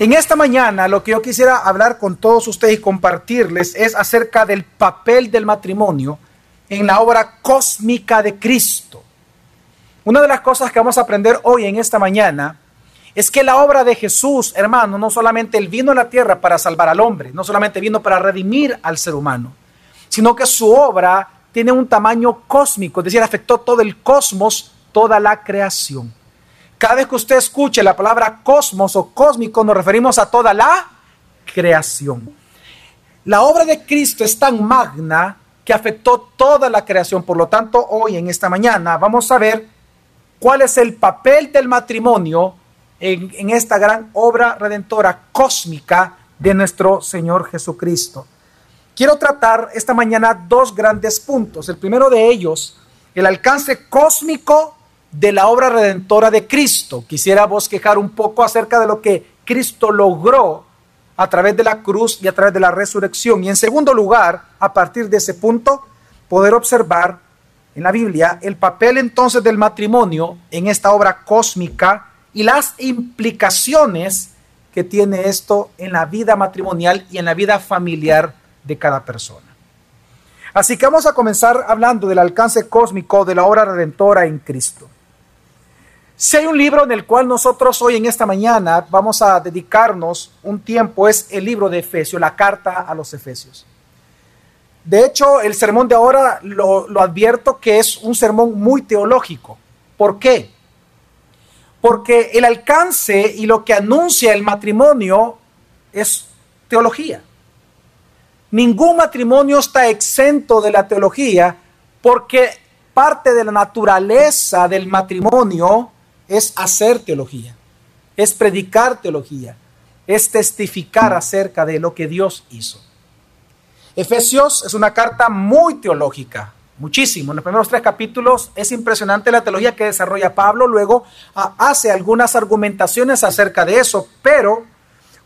En esta mañana lo que yo quisiera hablar con todos ustedes y compartirles es acerca del papel del matrimonio en la obra cósmica de Cristo. Una de las cosas que vamos a aprender hoy en esta mañana es que la obra de Jesús, hermano, no solamente Él vino a la tierra para salvar al hombre, no solamente vino para redimir al ser humano, sino que su obra tiene un tamaño cósmico, es decir, afectó todo el cosmos, toda la creación. Cada vez que usted escuche la palabra cosmos o cósmico, nos referimos a toda la creación. La obra de Cristo es tan magna que afectó toda la creación. Por lo tanto, hoy en esta mañana vamos a ver cuál es el papel del matrimonio en, en esta gran obra redentora cósmica de nuestro Señor Jesucristo. Quiero tratar esta mañana dos grandes puntos. El primero de ellos, el alcance cósmico de la obra redentora de Cristo. Quisiera bosquejar un poco acerca de lo que Cristo logró a través de la cruz y a través de la resurrección. Y en segundo lugar, a partir de ese punto, poder observar en la Biblia el papel entonces del matrimonio en esta obra cósmica y las implicaciones que tiene esto en la vida matrimonial y en la vida familiar de cada persona. Así que vamos a comenzar hablando del alcance cósmico de la obra redentora en Cristo. Si hay un libro en el cual nosotros hoy en esta mañana vamos a dedicarnos un tiempo, es el libro de Efesios, la carta a los Efesios. De hecho, el sermón de ahora lo, lo advierto que es un sermón muy teológico. ¿Por qué? Porque el alcance y lo que anuncia el matrimonio es teología. Ningún matrimonio está exento de la teología porque parte de la naturaleza del matrimonio es hacer teología, es predicar teología, es testificar acerca de lo que Dios hizo. Efesios es una carta muy teológica, muchísimo. En los primeros tres capítulos es impresionante la teología que desarrolla Pablo, luego ah, hace algunas argumentaciones acerca de eso, pero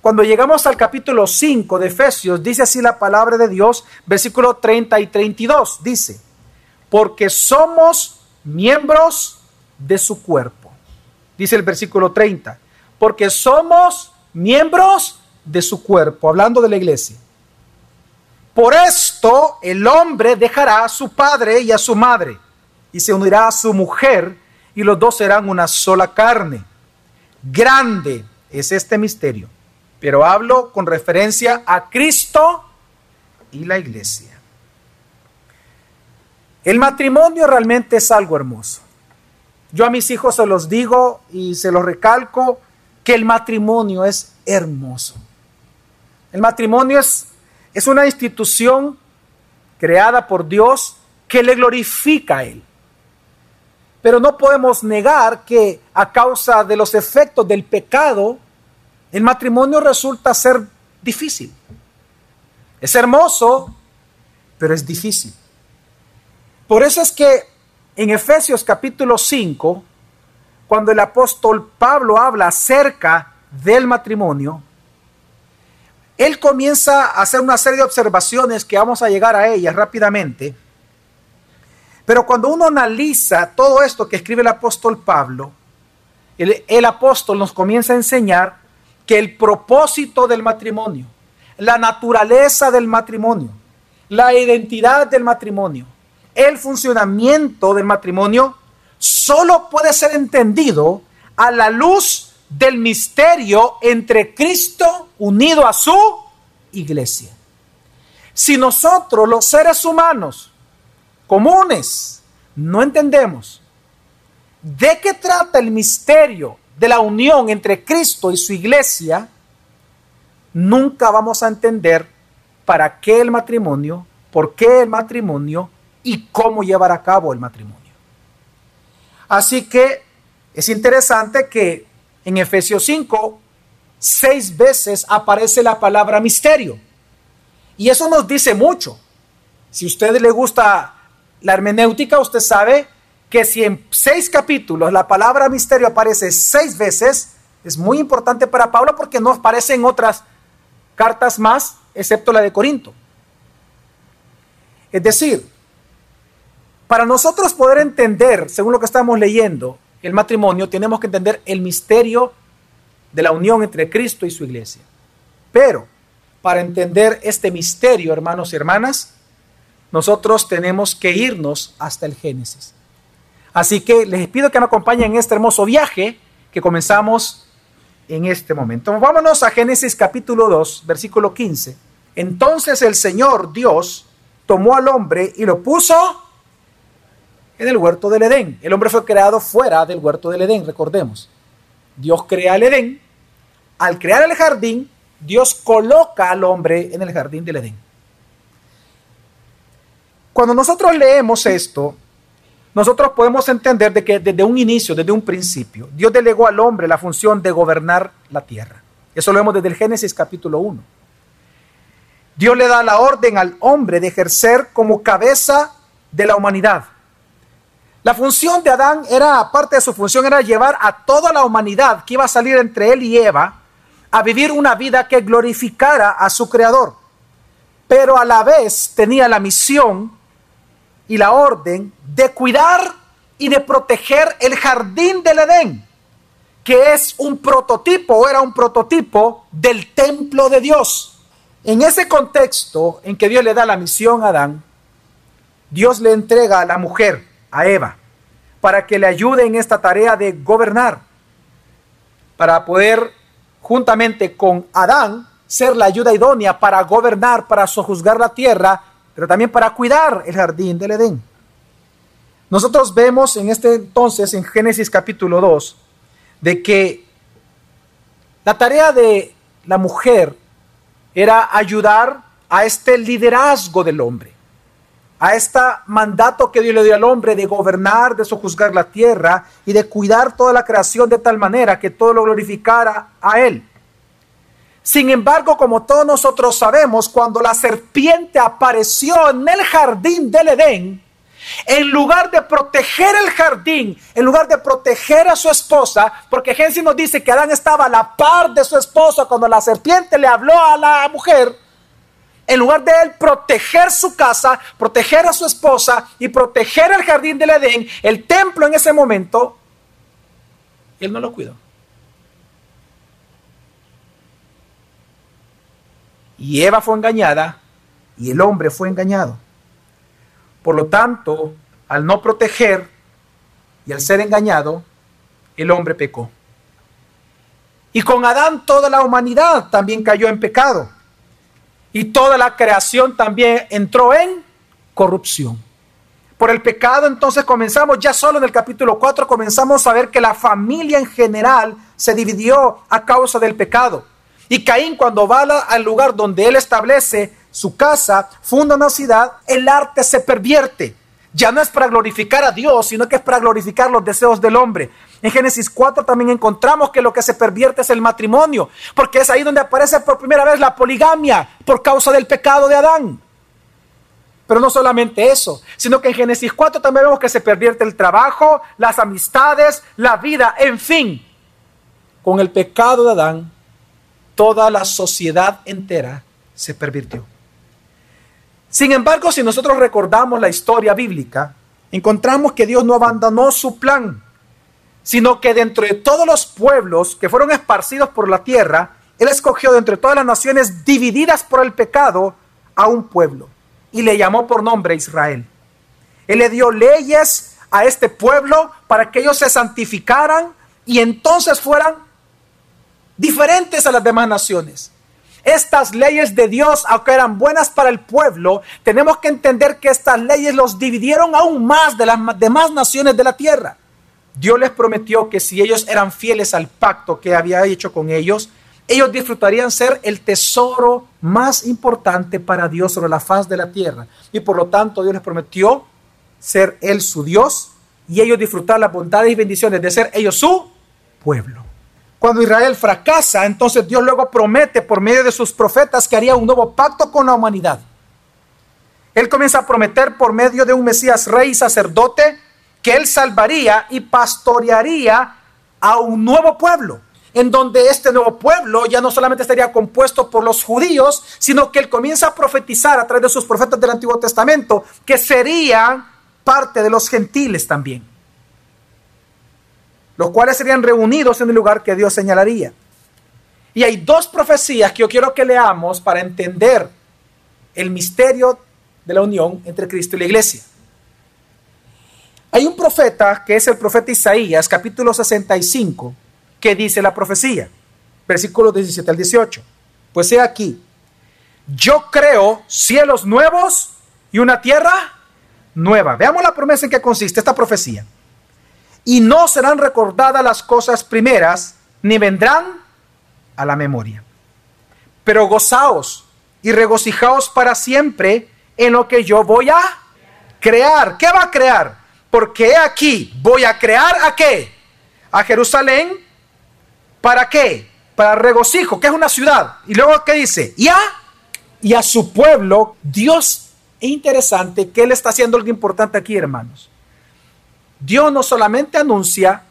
cuando llegamos al capítulo 5 de Efesios, dice así la palabra de Dios, versículo 30 y 32, dice, porque somos miembros de su cuerpo dice el versículo 30, porque somos miembros de su cuerpo, hablando de la iglesia. Por esto el hombre dejará a su padre y a su madre y se unirá a su mujer y los dos serán una sola carne. Grande es este misterio, pero hablo con referencia a Cristo y la iglesia. El matrimonio realmente es algo hermoso. Yo a mis hijos se los digo y se los recalco que el matrimonio es hermoso. El matrimonio es, es una institución creada por Dios que le glorifica a Él. Pero no podemos negar que a causa de los efectos del pecado, el matrimonio resulta ser difícil. Es hermoso, pero es difícil. Por eso es que en Efesios capítulo 5, cuando el apóstol Pablo habla acerca del matrimonio, él comienza a hacer una serie de observaciones que vamos a llegar a ellas rápidamente. Pero cuando uno analiza todo esto que escribe el apóstol Pablo, el, el, apóstol nos comienza a enseñar que el propósito del matrimonio, la naturaleza del matrimonio, la identidad del matrimonio, el funcionamiento del matrimonio solo puede ser entendido a la luz del misterio entre Cristo unido a su iglesia. Si nosotros los seres humanos comunes no entendemos de qué trata el misterio de la unión entre Cristo y su iglesia, nunca vamos a entender para qué el matrimonio, por qué el matrimonio y cómo llevar a cabo el matrimonio. Así que es interesante que en Efesios 5, seis veces aparece la palabra misterio. Y eso nos dice mucho. Si a usted le gusta la hermenéutica, usted sabe que si en seis capítulos la palabra misterio aparece seis veces, es muy importante para Pablo porque no aparece en otras cartas más, excepto la de Corinto. Es decir, para nosotros poder entender, según lo que estamos leyendo, el matrimonio, tenemos que entender el misterio de la unión entre Cristo y su iglesia. Pero para entender este misterio, hermanos y hermanas, nosotros tenemos que irnos hasta el Génesis. Así que les pido que me acompañen en este hermoso viaje que comenzamos en este momento. Vámonos a Génesis capítulo 2, versículo 15. Entonces el Señor Dios tomó al hombre y lo puso en el huerto del Edén. El hombre fue creado fuera del huerto del Edén, recordemos. Dios crea el Edén. Al crear el jardín, Dios coloca al hombre en el jardín del Edén. Cuando nosotros leemos esto, nosotros podemos entender de que desde un inicio, desde un principio, Dios delegó al hombre la función de gobernar la tierra. Eso lo vemos desde el Génesis capítulo 1. Dios le da la orden al hombre de ejercer como cabeza de la humanidad. La función de Adán era, aparte de su función, era llevar a toda la humanidad que iba a salir entre él y Eva a vivir una vida que glorificara a su creador. Pero a la vez tenía la misión y la orden de cuidar y de proteger el jardín del Edén, que es un prototipo, era un prototipo del templo de Dios. En ese contexto en que Dios le da la misión a Adán, Dios le entrega a la mujer, a Eva, para que le ayude en esta tarea de gobernar, para poder juntamente con Adán, ser la ayuda idónea para gobernar, para sojuzgar la tierra, pero también para cuidar el jardín del Edén. Nosotros vemos en este entonces, en Génesis capítulo 2, de que la tarea de la mujer era ayudar a este liderazgo del hombre a este mandato que Dios le dio al hombre de gobernar, de sojuzgar la tierra y de cuidar toda la creación de tal manera que todo lo glorificara a Él. Sin embargo, como todos nosotros sabemos, cuando la serpiente apareció en el jardín del Edén, en lugar de proteger el jardín, en lugar de proteger a su esposa, porque Génesis nos dice que Adán estaba a la par de su esposa cuando la serpiente le habló a la mujer, en lugar de él proteger su casa, proteger a su esposa y proteger el jardín del Edén, el templo en ese momento, él no lo cuidó. Y Eva fue engañada y el hombre fue engañado. Por lo tanto, al no proteger y al ser engañado, el hombre pecó. Y con Adán toda la humanidad también cayó en pecado y toda la creación también entró en corrupción. Por el pecado entonces comenzamos, ya solo en el capítulo 4 comenzamos a ver que la familia en general se dividió a causa del pecado. Y Caín cuando va al lugar donde él establece su casa, funda una ciudad, el arte se pervierte. Ya no es para glorificar a Dios, sino que es para glorificar los deseos del hombre. En Génesis 4 también encontramos que lo que se pervierte es el matrimonio, porque es ahí donde aparece por primera vez la poligamia por causa del pecado de Adán. Pero no solamente eso, sino que en Génesis 4 también vemos que se pervierte el trabajo, las amistades, la vida, en fin. Con el pecado de Adán, toda la sociedad entera se pervirtió. Sin embargo, si nosotros recordamos la historia bíblica, encontramos que Dios no abandonó su plan sino que dentro de todos los pueblos que fueron esparcidos por la tierra, Él escogió de entre todas las naciones divididas por el pecado a un pueblo y le llamó por nombre Israel. Él le dio leyes a este pueblo para que ellos se santificaran y entonces fueran diferentes a las demás naciones. Estas leyes de Dios, aunque eran buenas para el pueblo, tenemos que entender que estas leyes los dividieron aún más de las demás naciones de la tierra. Dios les prometió que si ellos eran fieles al pacto que había hecho con ellos, ellos disfrutarían ser el tesoro más importante para Dios sobre la faz de la tierra. Y por lo tanto Dios les prometió ser Él su Dios y ellos disfrutar las bondades y bendiciones de ser ellos su pueblo. Cuando Israel fracasa, entonces Dios luego promete por medio de sus profetas que haría un nuevo pacto con la humanidad. Él comienza a prometer por medio de un Mesías rey y sacerdote que él salvaría y pastorearía a un nuevo pueblo, en donde este nuevo pueblo ya no solamente estaría compuesto por los judíos, sino que él comienza a profetizar a través de sus profetas del Antiguo Testamento, que serían parte de los gentiles también, los cuales serían reunidos en el lugar que Dios señalaría. Y hay dos profecías que yo quiero que leamos para entender el misterio de la unión entre Cristo y la iglesia. Hay un profeta que es el profeta Isaías, capítulo 65, que dice la profecía, versículos 17 al 18. Pues he aquí, yo creo cielos nuevos y una tierra nueva. Veamos la promesa en que consiste esta profecía. Y no serán recordadas las cosas primeras, ni vendrán a la memoria. Pero gozaos y regocijaos para siempre en lo que yo voy a crear. ¿Qué va a crear? Porque aquí voy a crear a qué? A Jerusalén. ¿Para qué? Para regocijo, que es una ciudad. Y luego, ¿qué dice? Y a, y a su pueblo, Dios, es interesante que Él está haciendo algo importante aquí, hermanos. Dios no solamente anuncia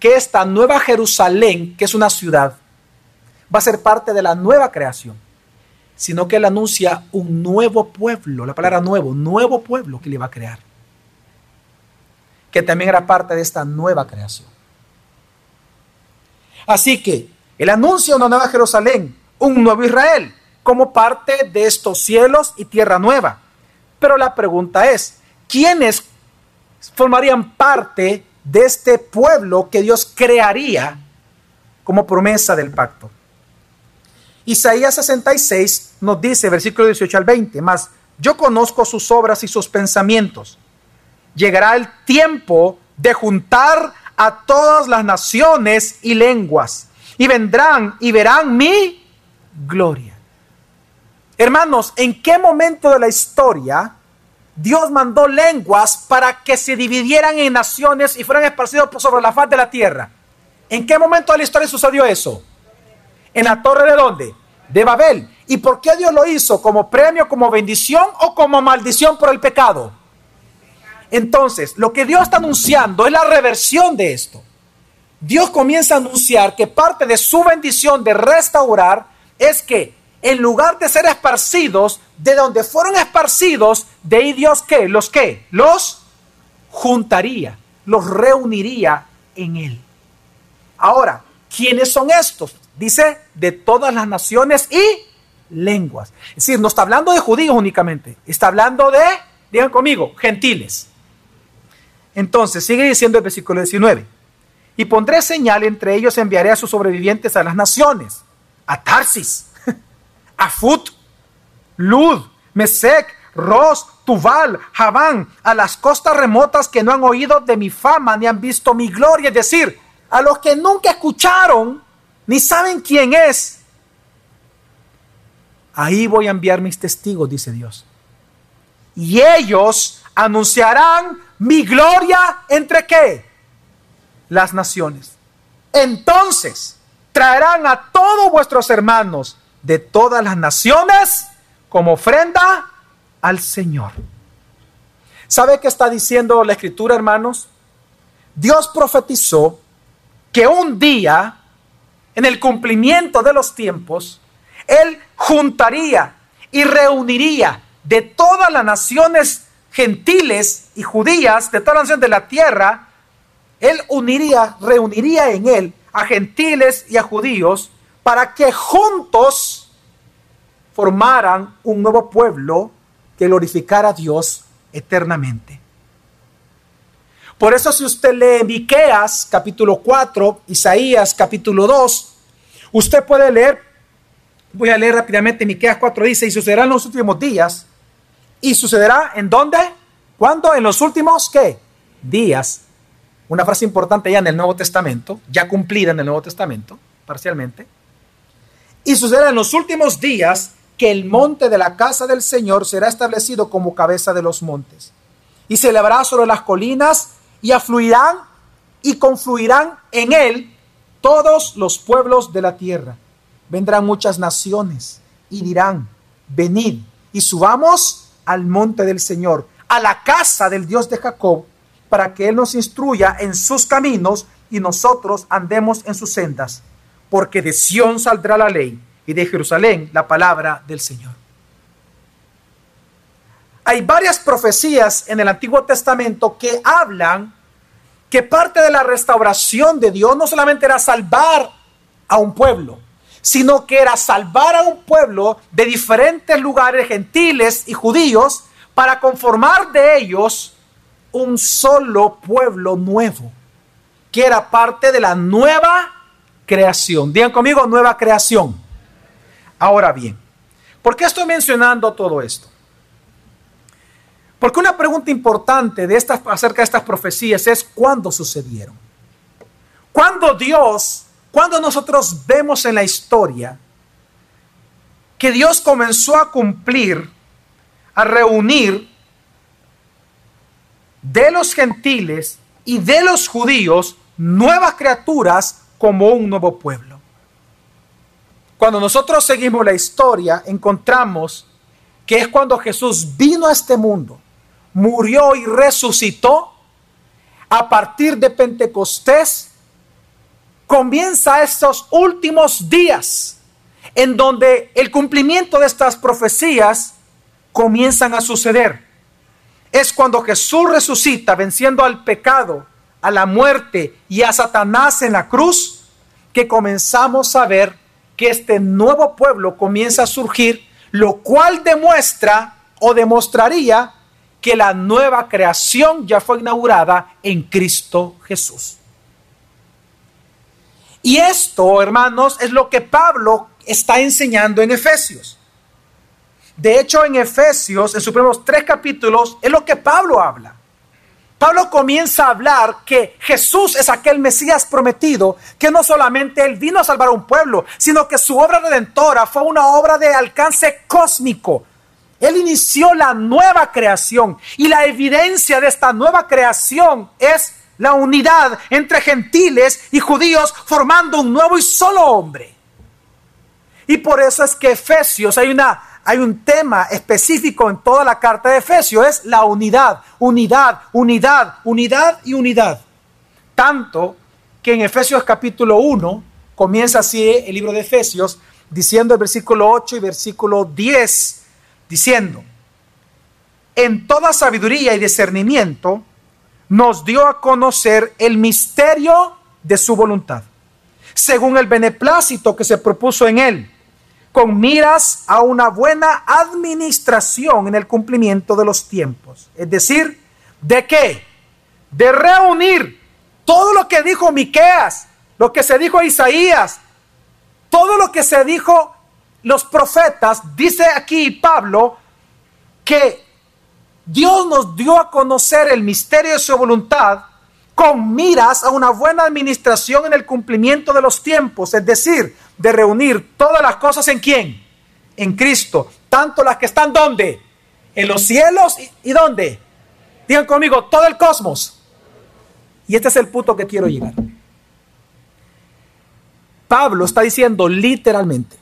que esta nueva Jerusalén, que es una ciudad, va a ser parte de la nueva creación, sino que Él anuncia un nuevo pueblo, la palabra nuevo, nuevo pueblo que le va a crear que también era parte de esta nueva creación. Así que el anuncio de una nueva Jerusalén, un nuevo Israel, como parte de estos cielos y tierra nueva. Pero la pregunta es, ¿quiénes formarían parte de este pueblo que Dios crearía como promesa del pacto? Isaías 66 nos dice, versículo 18 al 20, más, yo conozco sus obras y sus pensamientos llegará el tiempo de juntar a todas las naciones y lenguas, y vendrán y verán mi gloria. Hermanos, ¿en qué momento de la historia Dios mandó lenguas para que se dividieran en naciones y fueran esparcidos sobre la faz de la tierra? ¿En qué momento de la historia sucedió eso? ¿En la torre de dónde? De Babel. ¿Y por qué Dios lo hizo? ¿Como premio, como bendición o como maldición por el pecado? Entonces, lo que Dios está anunciando es la reversión de esto. Dios comienza a anunciar que parte de su bendición de restaurar es que en lugar de ser esparcidos, de donde fueron esparcidos, de ahí Dios que los que los juntaría, los reuniría en él. Ahora, ¿quiénes son estos? Dice de todas las naciones y lenguas. Es decir, no está hablando de judíos únicamente, está hablando de, digan conmigo, gentiles. Entonces, sigue diciendo el versículo 19. Y pondré señal entre ellos, enviaré a sus sobrevivientes a las naciones, a Tarsis, a Fut, Lud, Mesec, Ros, Tubal, Javán, a las costas remotas que no han oído de mi fama ni han visto mi gloria, es decir, a los que nunca escucharon ni saben quién es. Ahí voy a enviar mis testigos, dice Dios. Y ellos anunciarán mi gloria entre qué? Las naciones. Entonces traerán a todos vuestros hermanos de todas las naciones como ofrenda al Señor. ¿Sabe qué está diciendo la escritura, hermanos? Dios profetizó que un día, en el cumplimiento de los tiempos, Él juntaría y reuniría de todas las naciones gentiles y judías de toda la nación de la tierra, él uniría, reuniría en él a gentiles y a judíos para que juntos formaran un nuevo pueblo que glorificara a Dios eternamente. Por eso si usted lee Miqueas capítulo 4, Isaías capítulo 2, usted puede leer, voy a leer rápidamente Miqueas 4 dice, y sucederá en los últimos días ¿Y sucederá en dónde? ¿Cuándo? En los últimos, ¿qué? Días. Una frase importante ya en el Nuevo Testamento, ya cumplida en el Nuevo Testamento, parcialmente. Y sucederá en los últimos días que el monte de la casa del Señor será establecido como cabeza de los montes. Y se elevará sobre las colinas y afluirán y confluirán en él todos los pueblos de la tierra. Vendrán muchas naciones y dirán, venid y subamos al monte del Señor, a la casa del Dios de Jacob, para que Él nos instruya en sus caminos y nosotros andemos en sus sendas, porque de Sión saldrá la ley y de Jerusalén la palabra del Señor. Hay varias profecías en el Antiguo Testamento que hablan que parte de la restauración de Dios no solamente era salvar a un pueblo, sino que era salvar a un pueblo de diferentes lugares, gentiles y judíos, para conformar de ellos un solo pueblo nuevo, que era parte de la nueva creación. Digan conmigo, nueva creación. Ahora bien, ¿por qué estoy mencionando todo esto? Porque una pregunta importante de estas, acerca de estas profecías es cuándo sucedieron. Cuando Dios, cuando nosotros vemos en la historia que Dios comenzó a cumplir, a reunir de los gentiles y de los judíos nuevas criaturas como un nuevo pueblo. Cuando nosotros seguimos la historia, encontramos que es cuando Jesús vino a este mundo, murió y resucitó. A partir de Pentecostés, comienza estos últimos días en donde el cumplimiento de estas profecías comienzan a suceder. Es cuando Jesús resucita venciendo al pecado, a la muerte y a Satanás en la cruz, que comenzamos a ver que este nuevo pueblo comienza a surgir, lo cual demuestra o demostraría que la nueva creación ya fue inaugurada en Cristo Jesús. Y esto, hermanos, es lo que Pablo está enseñando en Efesios. De hecho, en Efesios, en sus primeros tres capítulos, es lo que Pablo habla. Pablo comienza a hablar que Jesús es aquel Mesías prometido, que no solamente Él vino a salvar a un pueblo, sino que su obra redentora fue una obra de alcance cósmico. Él inició la nueva creación y la evidencia de esta nueva creación es la unidad entre gentiles y judíos formando un nuevo y solo hombre. Y por eso es que Efesios hay una hay un tema específico en toda la carta de Efesios, es la unidad, unidad, unidad, unidad y unidad. Tanto que en Efesios capítulo 1 comienza así el libro de Efesios diciendo el versículo 8 y versículo 10, diciendo, en toda sabiduría y discernimiento nos dio a conocer el misterio de su voluntad, según el beneplácito que se propuso en él con miras a una buena administración en el cumplimiento de los tiempos. Es decir, ¿de qué? De reunir todo lo que dijo Miqueas, lo que se dijo a Isaías, todo lo que se dijo los profetas, dice aquí Pablo que Dios nos dio a conocer el misterio de su voluntad con miras a una buena administración en el cumplimiento de los tiempos, es decir, de reunir todas las cosas en quién? En Cristo, tanto las que están donde? En los cielos y, y dónde? Digan conmigo, todo el cosmos. Y este es el punto que quiero llegar. Pablo está diciendo literalmente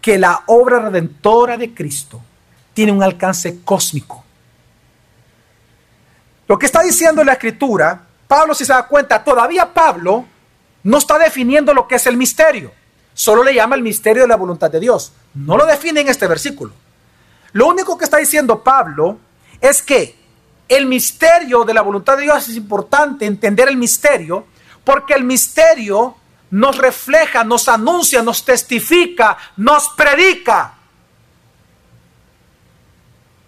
que la obra redentora de Cristo tiene un alcance cósmico. Lo que está diciendo la escritura, Pablo si se da cuenta, todavía Pablo no está definiendo lo que es el misterio. Solo le llama el misterio de la voluntad de Dios. No lo define en este versículo. Lo único que está diciendo Pablo es que el misterio de la voluntad de Dios es importante entender el misterio porque el misterio nos refleja, nos anuncia, nos testifica, nos predica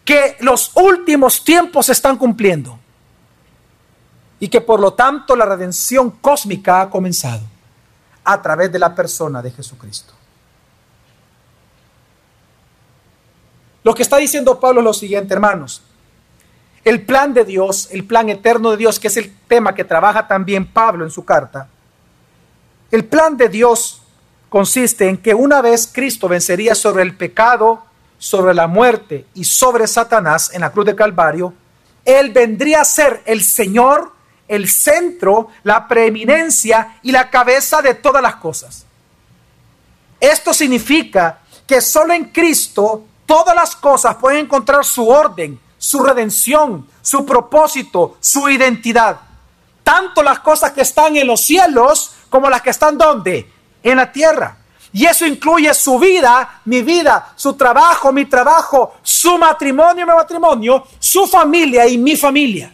que los últimos tiempos se están cumpliendo y que por lo tanto la redención cósmica ha comenzado a través de la persona de Jesucristo. Lo que está diciendo Pablo es lo siguiente, hermanos. El plan de Dios, el plan eterno de Dios, que es el tema que trabaja también Pablo en su carta, el plan de Dios consiste en que una vez Cristo vencería sobre el pecado, sobre la muerte y sobre Satanás en la cruz de Calvario, Él vendría a ser el Señor el centro, la preeminencia y la cabeza de todas las cosas. Esto significa que solo en Cristo todas las cosas pueden encontrar su orden, su redención, su propósito, su identidad. Tanto las cosas que están en los cielos como las que están donde? En la tierra. Y eso incluye su vida, mi vida, su trabajo, mi trabajo, su matrimonio, mi matrimonio, su familia y mi familia.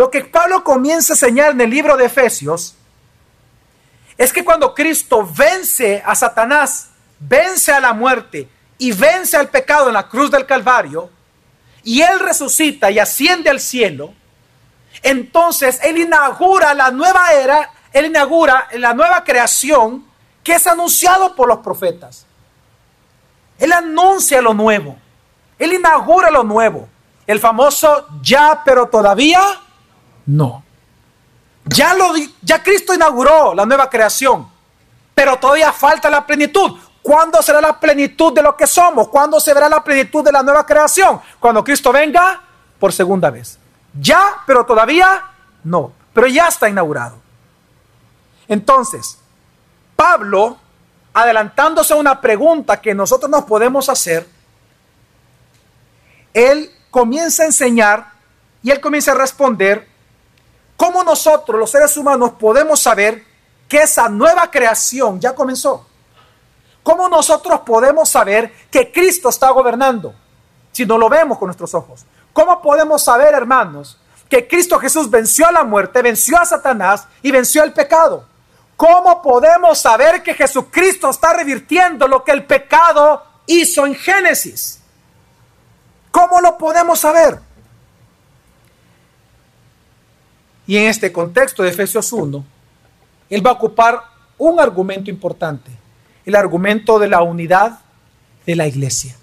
Lo que Pablo comienza a enseñar en el libro de Efesios es que cuando Cristo vence a Satanás, vence a la muerte y vence al pecado en la cruz del Calvario, y Él resucita y asciende al cielo, entonces Él inaugura la nueva era, Él inaugura la nueva creación que es anunciado por los profetas. Él anuncia lo nuevo, Él inaugura lo nuevo, el famoso ya pero todavía no. Ya, Cristo inauguró la nueva creación, pero todavía falta la plenitud. ¿Cuándo será la plenitud de lo que somos? ¿Cuándo se verá la plenitud de la nueva creación? Cuando Cristo venga por segunda vez. Ya, pero todavía no. Pero ya está inaugurado. Entonces, Pablo, adelantándose a una pregunta que nosotros nos podemos hacer, él comienza a enseñar y él comienza a responder cómo nosotros, los seres humanos, podemos saber que esa nueva creación ya comenzó. ¿Cómo nosotros podemos saber que Cristo está gobernando si no lo vemos con nuestros ojos? ¿Cómo podemos saber, hermanos, que Cristo Jesús venció a la muerte, venció a Satanás y venció el pecado? ¿Cómo podemos saber que Jesucristo está revirtiendo lo que el pecado hizo en Génesis? ¿Cómo lo podemos saber? Y en este contexto de Efesios 1, él va a ocupar un argumento importante el argumento de la unidad de la iglesia.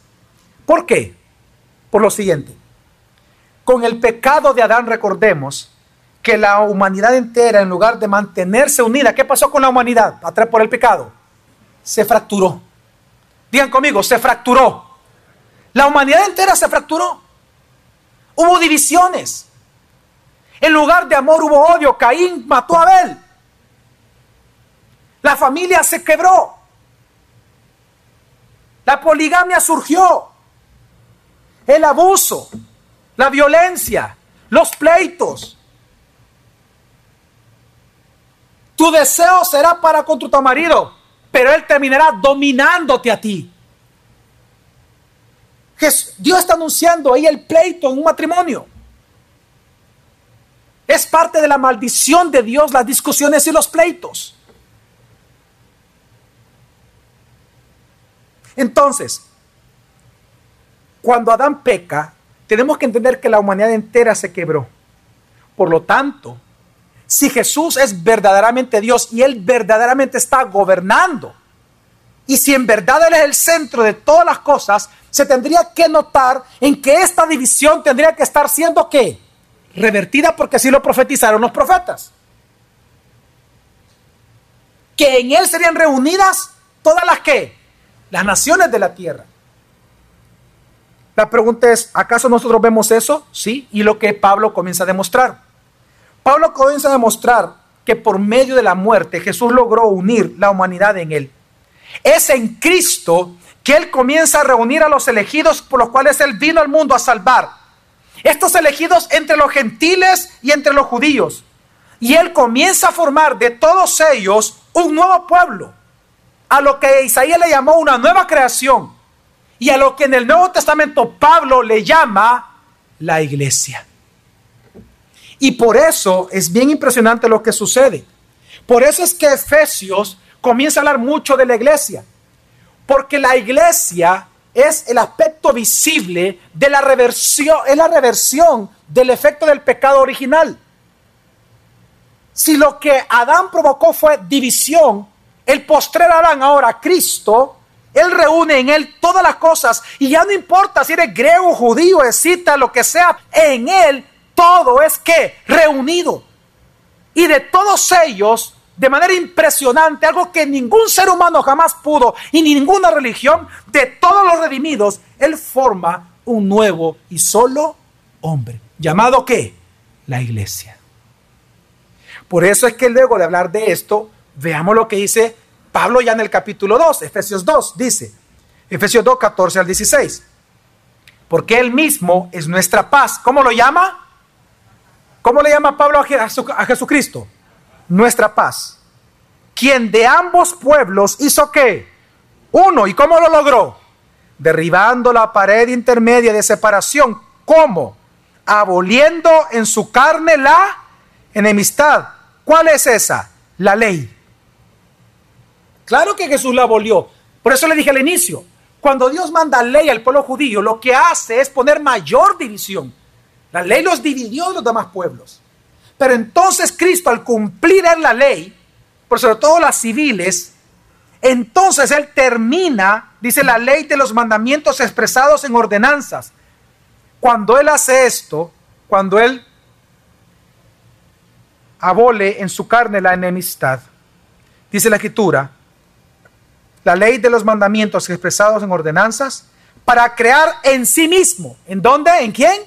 ¿Por qué? Por lo siguiente. Con el pecado de Adán recordemos que la humanidad entera, en lugar de mantenerse unida, ¿qué pasó con la humanidad atrás por el pecado? Se fracturó. Digan conmigo, se fracturó. La humanidad entera se fracturó. Hubo divisiones. En lugar de amor hubo odio. Caín mató a Abel. La familia se quebró. La poligamia surgió. El abuso, la violencia, los pleitos. Tu deseo será para con tu marido, pero él terminará dominándote a ti. Dios está anunciando ahí el pleito en un matrimonio. Es parte de la maldición de Dios las discusiones y los pleitos. Entonces, cuando Adán peca, tenemos que entender que la humanidad entera se quebró. Por lo tanto, si Jesús es verdaderamente Dios y Él verdaderamente está gobernando, y si en verdad Él es el centro de todas las cosas, se tendría que notar en que esta división tendría que estar siendo qué? Revertida porque así lo profetizaron los profetas. Que en Él serían reunidas todas las que? las naciones de la tierra. La pregunta es, ¿acaso nosotros vemos eso? Sí, y lo que Pablo comienza a demostrar. Pablo comienza a demostrar que por medio de la muerte Jesús logró unir la humanidad en él. Es en Cristo que Él comienza a reunir a los elegidos por los cuales Él vino al mundo a salvar. Estos elegidos entre los gentiles y entre los judíos. Y Él comienza a formar de todos ellos un nuevo pueblo a lo que Isaías le llamó una nueva creación y a lo que en el Nuevo Testamento Pablo le llama la iglesia. Y por eso es bien impresionante lo que sucede. Por eso es que Efesios comienza a hablar mucho de la iglesia. Porque la iglesia es el aspecto visible de la reversión, es la reversión del efecto del pecado original. Si lo que Adán provocó fue división, el postrer Adán, ahora Cristo, Él reúne en Él todas las cosas y ya no importa si eres griego, judío, escita, lo que sea, en Él todo es que reunido. Y de todos ellos, de manera impresionante, algo que ningún ser humano jamás pudo y ninguna religión, de todos los redimidos, Él forma un nuevo y solo hombre. ¿Llamado qué? La iglesia. Por eso es que luego de hablar de esto, Veamos lo que dice Pablo ya en el capítulo 2, Efesios 2, dice, Efesios 2, 14 al 16. Porque Él mismo es nuestra paz. ¿Cómo lo llama? ¿Cómo le llama Pablo a Jesucristo? Nuestra paz. Quien de ambos pueblos hizo qué? Uno. ¿Y cómo lo logró? Derribando la pared intermedia de separación. ¿Cómo? Aboliendo en su carne la enemistad. ¿Cuál es esa? La ley Claro que Jesús la abolió. Por eso le dije al inicio, cuando Dios manda ley al pueblo judío, lo que hace es poner mayor división. La ley los dividió de los demás pueblos. Pero entonces Cristo, al cumplir en la ley, por sobre todo las civiles, entonces Él termina, dice la ley de los mandamientos expresados en ordenanzas. Cuando Él hace esto, cuando Él abole en su carne la enemistad, dice la escritura, la ley de los mandamientos expresados en ordenanzas, para crear en sí mismo. ¿En dónde? ¿En quién?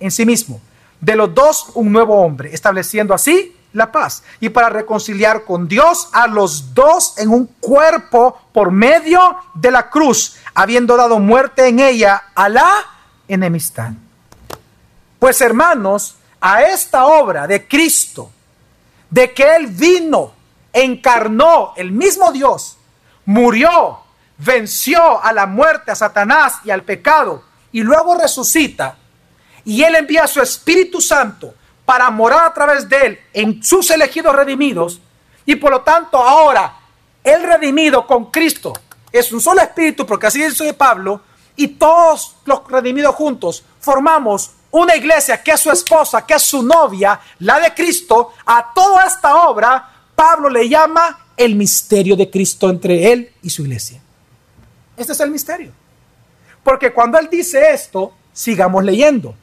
En sí mismo. De los dos un nuevo hombre, estableciendo así la paz y para reconciliar con Dios a los dos en un cuerpo por medio de la cruz, habiendo dado muerte en ella a la enemistad. Pues hermanos, a esta obra de Cristo, de que Él vino, encarnó el mismo Dios, murió, venció a la muerte, a Satanás y al pecado, y luego resucita, y Él envía a su Espíritu Santo para morar a través de Él en sus elegidos redimidos, y por lo tanto ahora el redimido con Cristo es un solo espíritu, porque así dice Pablo, y todos los redimidos juntos formamos una iglesia que es su esposa, que es su novia, la de Cristo, a toda esta obra, Pablo le llama el misterio de Cristo entre él y su iglesia. Este es el misterio. Porque cuando él dice esto, sigamos leyendo.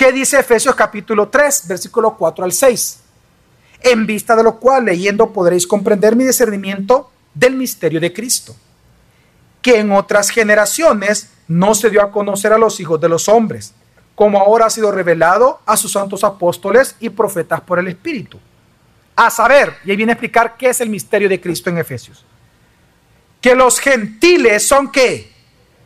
¿Qué dice Efesios capítulo 3, versículo 4 al 6? En vista de lo cual, leyendo, podréis comprender mi discernimiento del misterio de Cristo, que en otras generaciones no se dio a conocer a los hijos de los hombres, como ahora ha sido revelado a sus santos apóstoles y profetas por el Espíritu a saber, y ahí viene a explicar qué es el misterio de Cristo en Efesios, que los gentiles son qué?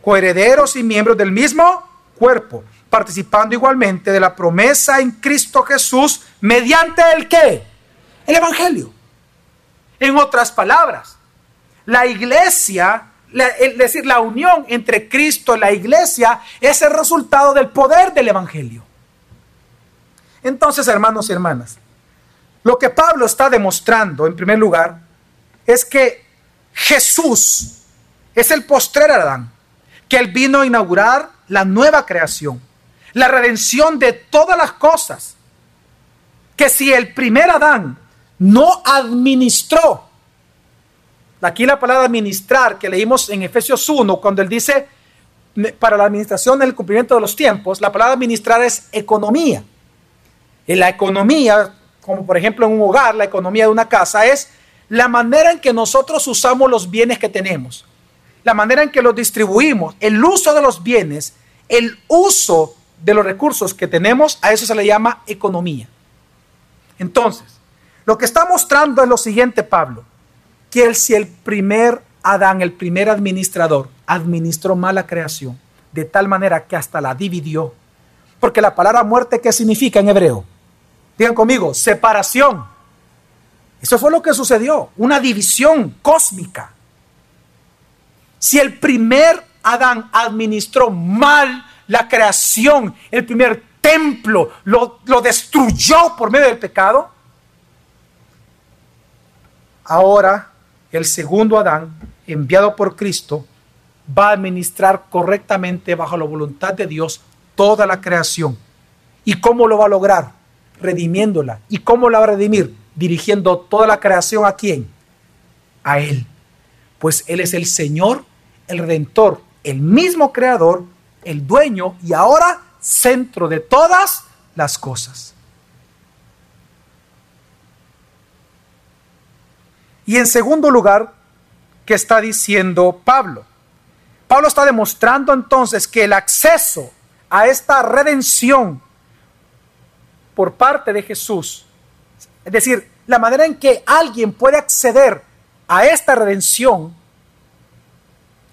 Coherederos y miembros del mismo cuerpo, participando igualmente de la promesa en Cristo Jesús mediante el qué? El Evangelio. En otras palabras, la iglesia, es decir, la unión entre Cristo y la iglesia es el resultado del poder del Evangelio. Entonces, hermanos y hermanas, lo que Pablo está demostrando, en primer lugar, es que Jesús es el postrer Adán, que él vino a inaugurar la nueva creación, la redención de todas las cosas. Que si el primer Adán no administró, aquí la palabra administrar que leímos en Efesios 1, cuando él dice para la administración del cumplimiento de los tiempos, la palabra administrar es economía. En la economía como por ejemplo en un hogar, la economía de una casa, es la manera en que nosotros usamos los bienes que tenemos, la manera en que los distribuimos, el uso de los bienes, el uso de los recursos que tenemos, a eso se le llama economía. Entonces, lo que está mostrando es lo siguiente, Pablo, que el, si el primer Adán, el primer administrador, administró mal la creación, de tal manera que hasta la dividió, porque la palabra muerte, ¿qué significa en hebreo? Digan conmigo, separación. Eso fue lo que sucedió, una división cósmica. Si el primer Adán administró mal la creación, el primer templo lo, lo destruyó por medio del pecado, ahora el segundo Adán, enviado por Cristo, va a administrar correctamente bajo la voluntad de Dios toda la creación. ¿Y cómo lo va a lograr? redimiéndola. ¿Y cómo la va a redimir? Dirigiendo toda la creación a quién? A Él. Pues Él es el Señor, el Redentor, el mismo Creador, el dueño y ahora centro de todas las cosas. Y en segundo lugar, ¿qué está diciendo Pablo? Pablo está demostrando entonces que el acceso a esta redención por parte de Jesús. Es decir, la manera en que alguien puede acceder a esta redención,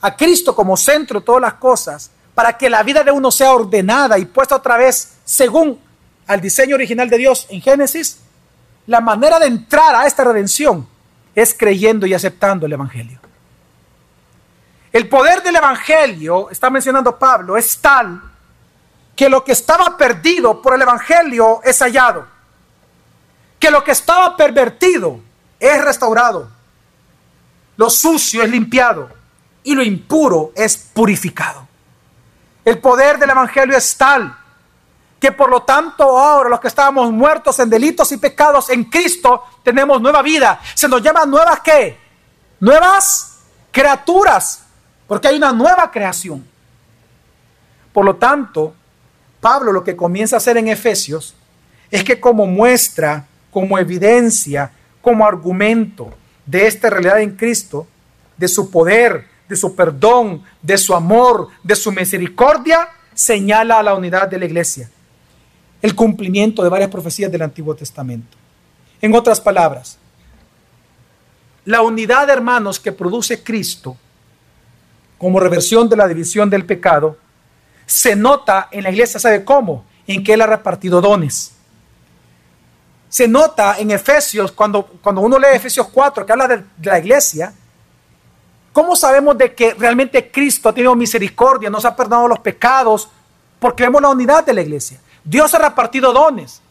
a Cristo como centro de todas las cosas, para que la vida de uno sea ordenada y puesta otra vez según al diseño original de Dios en Génesis, la manera de entrar a esta redención es creyendo y aceptando el Evangelio. El poder del Evangelio, está mencionando Pablo, es tal que lo que estaba perdido por el Evangelio es hallado, que lo que estaba pervertido es restaurado, Lo sucio es limpiado y lo impuro es purificado. El poder del Evangelio es tal que por lo tanto ahora los que estábamos muertos en delitos y pecados en Cristo tenemos nueva vida. Se nos llama nuevas qué? Nuevas criaturas, porque hay una nueva creación. Por lo tanto, Pablo lo que comienza a hacer en Efesios es que como muestra, como evidencia, como argumento de esta realidad en Cristo, de su poder, de su perdón, de su amor, de su misericordia, señala a la unidad de la iglesia. El cumplimiento de varias profecías del Antiguo Testamento. En otras palabras, la unidad de hermanos que produce Cristo como reversión de la división del pecado se nota en la iglesia, ¿sabe cómo? En que Él ha repartido dones. Se nota en Efesios, cuando, cuando uno lee Efesios 4, que habla de la iglesia, ¿Cómo sabemos de que realmente Cristo ha tenido misericordia, nos ha perdonado los pecados? Porque vemos la unidad de la iglesia. Dios ha repartido dones.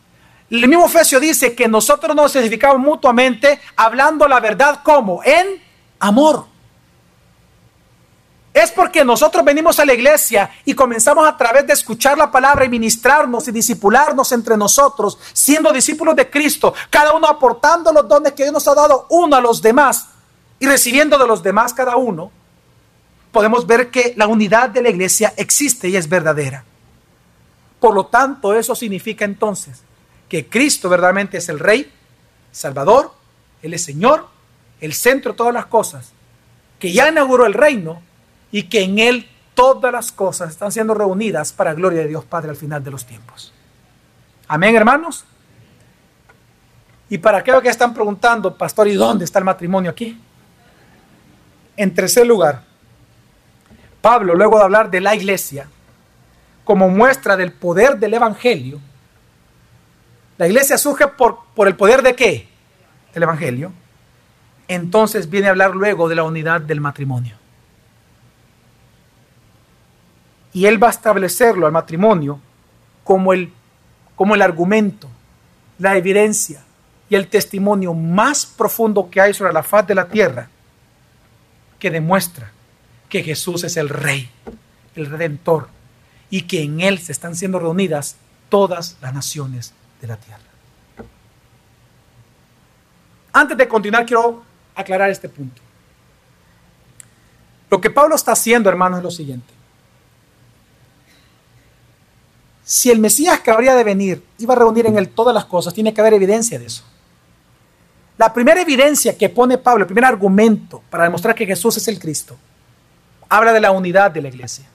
El mismo Efesio dice que nosotros nos edificamos mutuamente hablando la verdad como en amor. Es porque nosotros venimos a la iglesia y comenzamos a través de escuchar la palabra y ministrarnos y disipularnos entre nosotros, siendo discípulos de Cristo, cada uno aportando los dones que Dios nos ha dado uno a los demás y recibiendo de los demás cada uno, podemos ver que la unidad de la iglesia existe y es verdadera. Por lo tanto, eso significa entonces que Cristo verdaderamente es el Rey, Salvador, Él es Señor, el centro de todas las cosas, que ya inauguró el reino y que en Él todas las cosas están siendo reunidas para gloria de Dios Padre al final de los tiempos. Amén, hermanos. Y para aquellos que están preguntando, pastor, ¿y dónde está el matrimonio aquí? En tercer lugar, Pablo, luego de hablar de la iglesia, como muestra del poder del Evangelio, la iglesia surge por, por el poder de qué? Del Evangelio. Entonces viene a hablar luego de la unidad del matrimonio. Y él va a establecerlo al matrimonio como el, como el argumento, la evidencia y el testimonio más profundo que hay sobre la faz de la tierra que demuestra que Jesús es el Rey, el Redentor, y que en Él se están siendo reunidas todas las naciones de la tierra. Antes de continuar, quiero aclarar este punto. Lo que Pablo está haciendo, hermanos, es lo siguiente. Si el Mesías que habría de venir iba a reunir en él todas las cosas, tiene que haber evidencia de eso. La primera evidencia que pone Pablo, el primer argumento para demostrar que Jesús es el Cristo, habla de la unidad de la iglesia.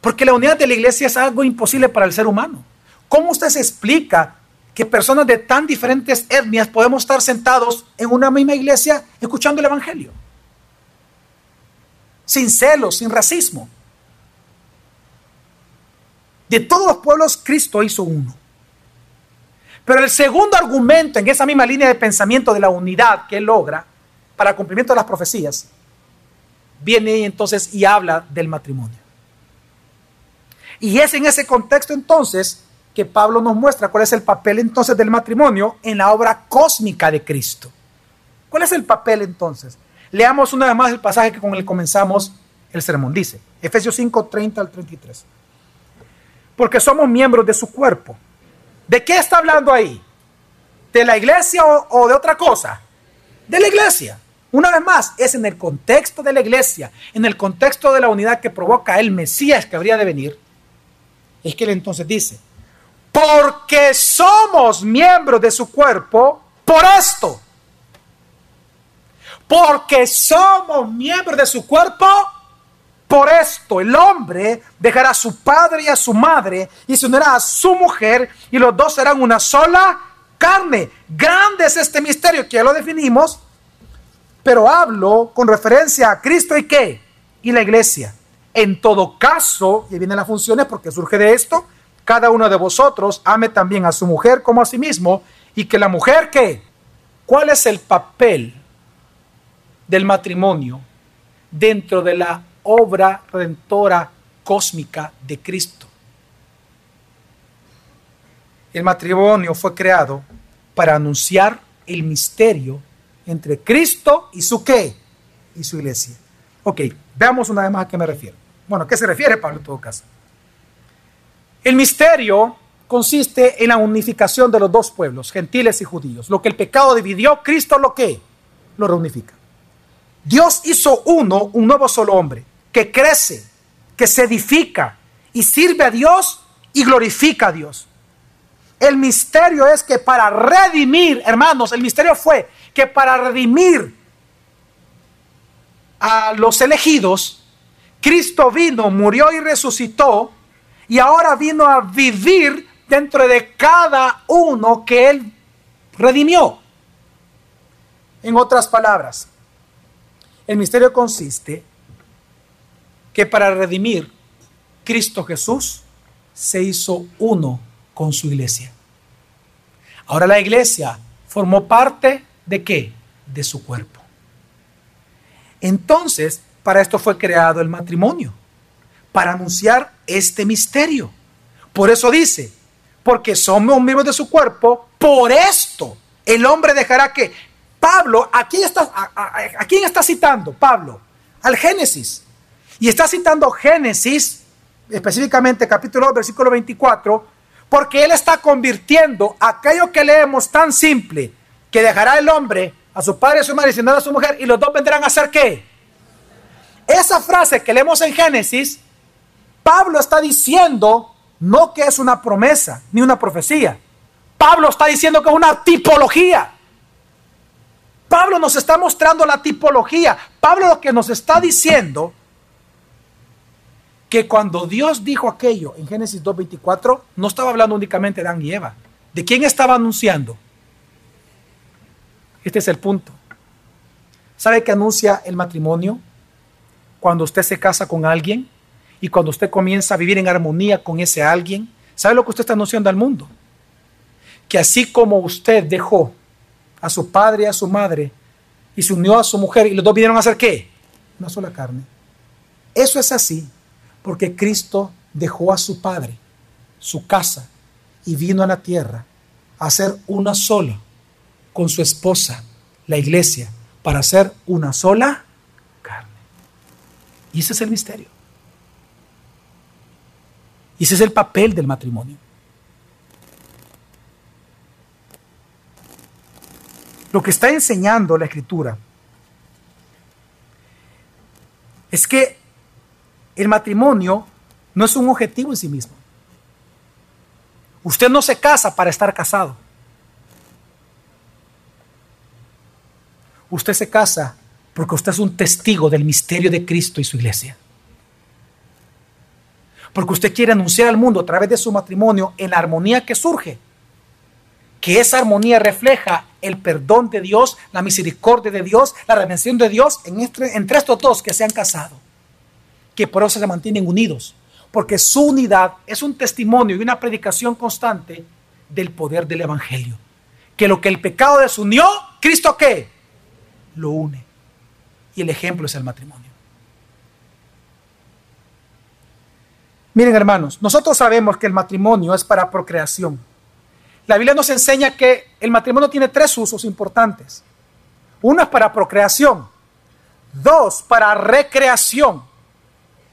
Porque la unidad de la iglesia es algo imposible para el ser humano. ¿Cómo usted se explica que personas de tan diferentes etnias podemos estar sentados en una misma iglesia escuchando el Evangelio? Sin celos, sin racismo. De todos los pueblos, Cristo hizo uno. Pero el segundo argumento en esa misma línea de pensamiento de la unidad que él logra para cumplimiento de las profecías, viene entonces y habla del matrimonio. Y es en ese contexto entonces que Pablo nos muestra cuál es el papel entonces del matrimonio en la obra cósmica de Cristo. ¿Cuál es el papel entonces? Leamos una vez más el pasaje que con el comenzamos el sermón. Dice, Efesios 5, 30 al 33. Porque somos miembros de su cuerpo ¿De qué está hablando ahí? ¿De la iglesia o, de otra cosa? De la iglesia. Una vez más, es en el contexto de la iglesia, en el contexto de la unidad que provoca el Mesías que habría de venir, es que él entonces dice, porque somos miembros de su cuerpo por esto. Porque somos miembros de su cuerpo por esto el hombre dejará a su padre y a su madre y se unirá a su mujer y los dos serán una sola carne. Grande es este misterio que ya lo definimos, pero hablo con referencia a Cristo y qué? Y la iglesia. En todo caso, y vienen las funciones porque surge de esto, cada uno de vosotros ame también a su mujer como a sí mismo y que la mujer qué? ¿Cuál es el papel del matrimonio dentro de la obra redentora cósmica de Cristo. El matrimonio fue creado para anunciar el misterio entre Cristo y su qué? y su iglesia. Ok, veamos una vez más a qué me refiero. Bueno, ¿a qué se refiere Pablo en todo caso? El misterio consiste en la unificación de los dos pueblos, gentiles y judíos. Lo que el pecado dividió, Cristo lo que lo reunifica. Dios hizo uno, un nuevo solo hombre, que crece, que se edifica y sirve a Dios y glorifica a Dios. El misterio es que para redimir, hermanos, el misterio fue que para redimir a los elegidos, Cristo vino, murió y resucitó, y ahora vino a vivir dentro de cada uno que Él redimió. En otras palabras, el misterio consiste que para redimir, Cristo Jesús se hizo uno con su iglesia. Ahora la iglesia formó parte de qué? De su cuerpo. Entonces, para esto fue creado el matrimonio, para anunciar este misterio. Por eso dice, porque somos miembros de su cuerpo, por esto el hombre dejará que... Pablo, ¿a quién está, citando? Pablo, al Génesis. Y está citando Génesis, específicamente capítulo 2, versículo 24, porque él está convirtiendo aquello que leemos tan simple, que dejará el hombre a su padre y a su madre y a su mujer, y los dos vendrán a hacer qué? Esa frase que leemos en Génesis, Pablo está diciendo no que es una promesa ni una profecía. Pablo está diciendo que es una tipología. Pablo nos está mostrando la tipología. Pablo lo que nos está diciendo que cuando Dios dijo aquello en Génesis 2.24, no estaba hablando únicamente de Adán y Eva. ¿De quién estaba anunciando? Este es el punto. ¿Sabe qué anuncia el matrimonio? Cuando usted se casa con alguien y cuando usted comienza a vivir en armonía con ese alguien, ¿sabe lo que usted está anunciando al mundo? Que así como usted dejó a su padre y a su madre y se unió a su mujer y los dos vinieron a hacer qué? Una sola carne. Eso es así porque Cristo dejó a su Padre, su casa, y vino a la tierra a ser una sola con su esposa, la iglesia, para ser una sola carne. Y ese es el misterio. Y ese es el papel del matrimonio. Lo que está enseñando la escritura es que el matrimonio no es un objetivo en sí mismo. Usted no se casa para estar casado. Usted se casa porque usted es un testigo del misterio de Cristo y su iglesia. Porque usted quiere anunciar al mundo a través de su matrimonio en la armonía que surge. Que esa armonía refleja el perdón de Dios, la misericordia de Dios, la redención de Dios entre, entre estos dos que se han casado que por eso se mantienen unidos, porque su unidad es un testimonio y una predicación constante del poder del Evangelio. Que lo que el pecado desunió, Cristo qué? Lo une. Y el ejemplo es el matrimonio. Miren hermanos, nosotros sabemos que el matrimonio es para procreación. La Biblia nos enseña que el matrimonio tiene tres usos importantes. Uno es para procreación, dos para recreación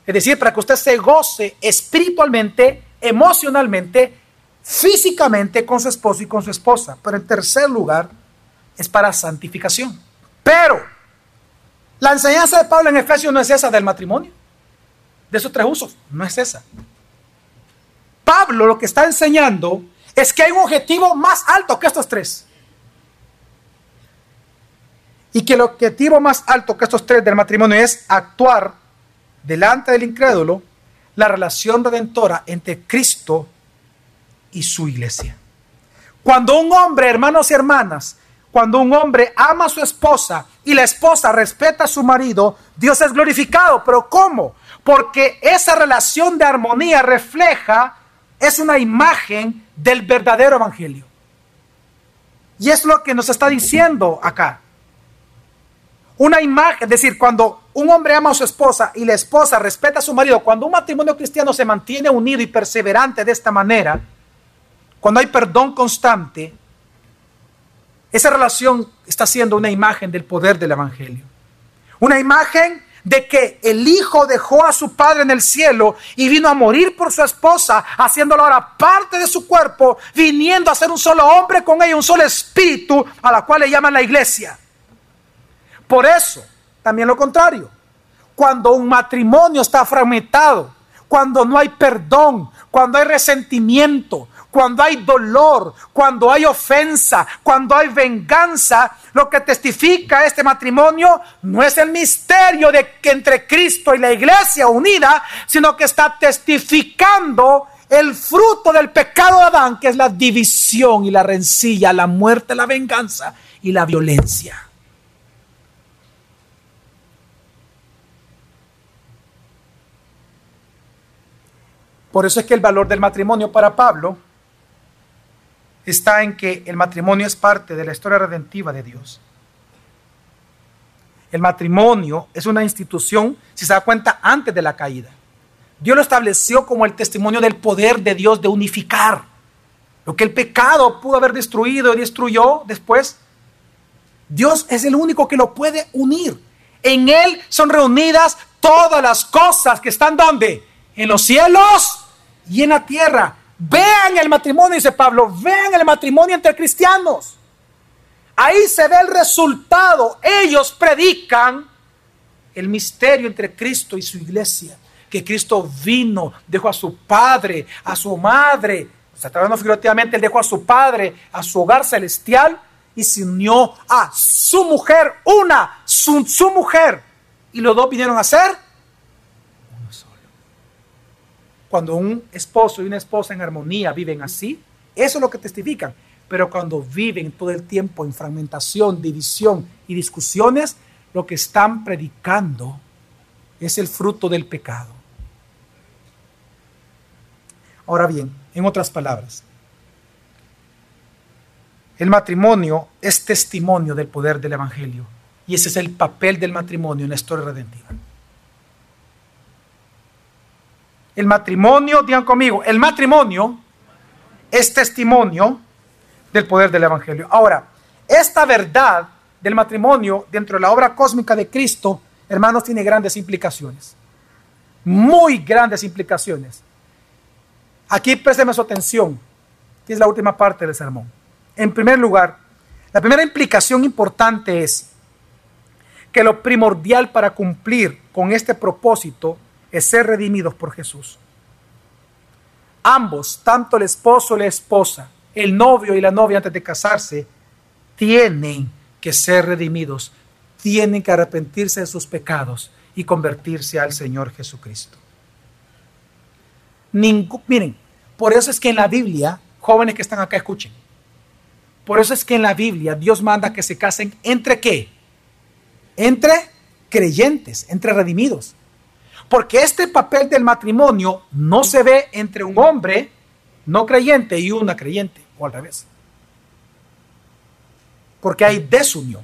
es decir, para que usted se goce espiritualmente, emocionalmente, físicamente con su esposo y con su esposa. Pero en tercer lugar, es para santificación. Pero la enseñanza de Pablo en Efesios no es esa del matrimonio. De esos tres usos, no es esa. Pablo lo que está enseñando es que hay un objetivo más alto que estos tres. Y que el objetivo más alto que estos tres del matrimonio es actuar delante del incrédulo la relación redentora entre Cristo y su iglesia. Cuando un hombre, hermanos y hermanas, cuando un hombre ama a su esposa y la esposa respeta a su marido, Dios es glorificado. ¿Pero cómo? Porque esa relación de armonía refleja, es una imagen del verdadero evangelio. Y es lo que nos está diciendo acá. Una imagen, es decir, cuando un hombre ama a su esposa y la esposa respeta a su marido, cuando un matrimonio cristiano se mantiene unido y perseverante de esta manera, cuando hay perdón constante, esa relación está siendo una imagen del poder del Evangelio. Una imagen de que el hijo dejó a su padre en el cielo y vino a morir por su esposa, haciéndolo ahora parte de su cuerpo, viniendo a ser un solo hombre con ella, un solo espíritu, a la cual le llaman la iglesia. Por eso, también lo contrario, cuando un matrimonio está fragmentado, cuando no hay perdón, cuando hay resentimiento, cuando hay dolor, cuando hay ofensa, cuando hay venganza, lo que testifica este matrimonio no es el misterio de que entre Cristo y la iglesia unida, sino que está testificando el fruto del pecado de Adán, que es la división y la rencilla, la muerte, la venganza y la violencia. Por eso es que el valor del matrimonio para Pablo está en que el matrimonio es parte de la historia redentiva de Dios. El matrimonio es una institución, si se da cuenta, antes de la caída. Dios lo estableció como el testimonio del poder de Dios de unificar. Lo que el pecado pudo haber destruido y destruyó después, Dios es el único que lo puede unir. En Él son reunidas todas las cosas que están donde? En los cielos y en la tierra. Vean el matrimonio, dice Pablo, vean el matrimonio entre cristianos. Ahí se ve el resultado. Ellos predican el misterio entre Cristo y su iglesia. Que Cristo vino, dejó a su padre, a su madre. O sea, tratando figurativamente, él dejó a su padre, a su hogar celestial y se unió a su mujer, una, su, su mujer. Y los dos vinieron a ser Cuando un esposo y una esposa en armonía viven así, eso es lo que testifican. Pero cuando viven todo el tiempo en fragmentación, división y discusiones, lo que están predicando es el fruto del pecado. Ahora bien, en otras palabras, el matrimonio es testimonio del poder del Evangelio y ese es el papel del matrimonio en la historia redentiva. El matrimonio, digan conmigo, el matrimonio es testimonio del poder del Evangelio. Ahora, esta verdad del matrimonio dentro de la obra cósmica de Cristo, hermanos, tiene grandes implicaciones. Muy grandes implicaciones. Aquí présteme su atención, que es la última parte del sermón. En primer lugar, la primera implicación importante es que lo primordial para cumplir con este propósito es ser redimidos por Jesús. Ambos, tanto el esposo y la esposa, el novio y la novia antes de casarse, tienen que ser redimidos, tienen que arrepentirse de sus pecados y convertirse al Señor Jesucristo. miren, por eso es que en la Biblia, jóvenes que están acá escuchen, por eso es que en la Biblia Dios manda que se casen entre qué? Entre creyentes, entre redimidos. Porque este papel del matrimonio no se ve entre un hombre no creyente y una creyente, o al revés. Porque hay desunión,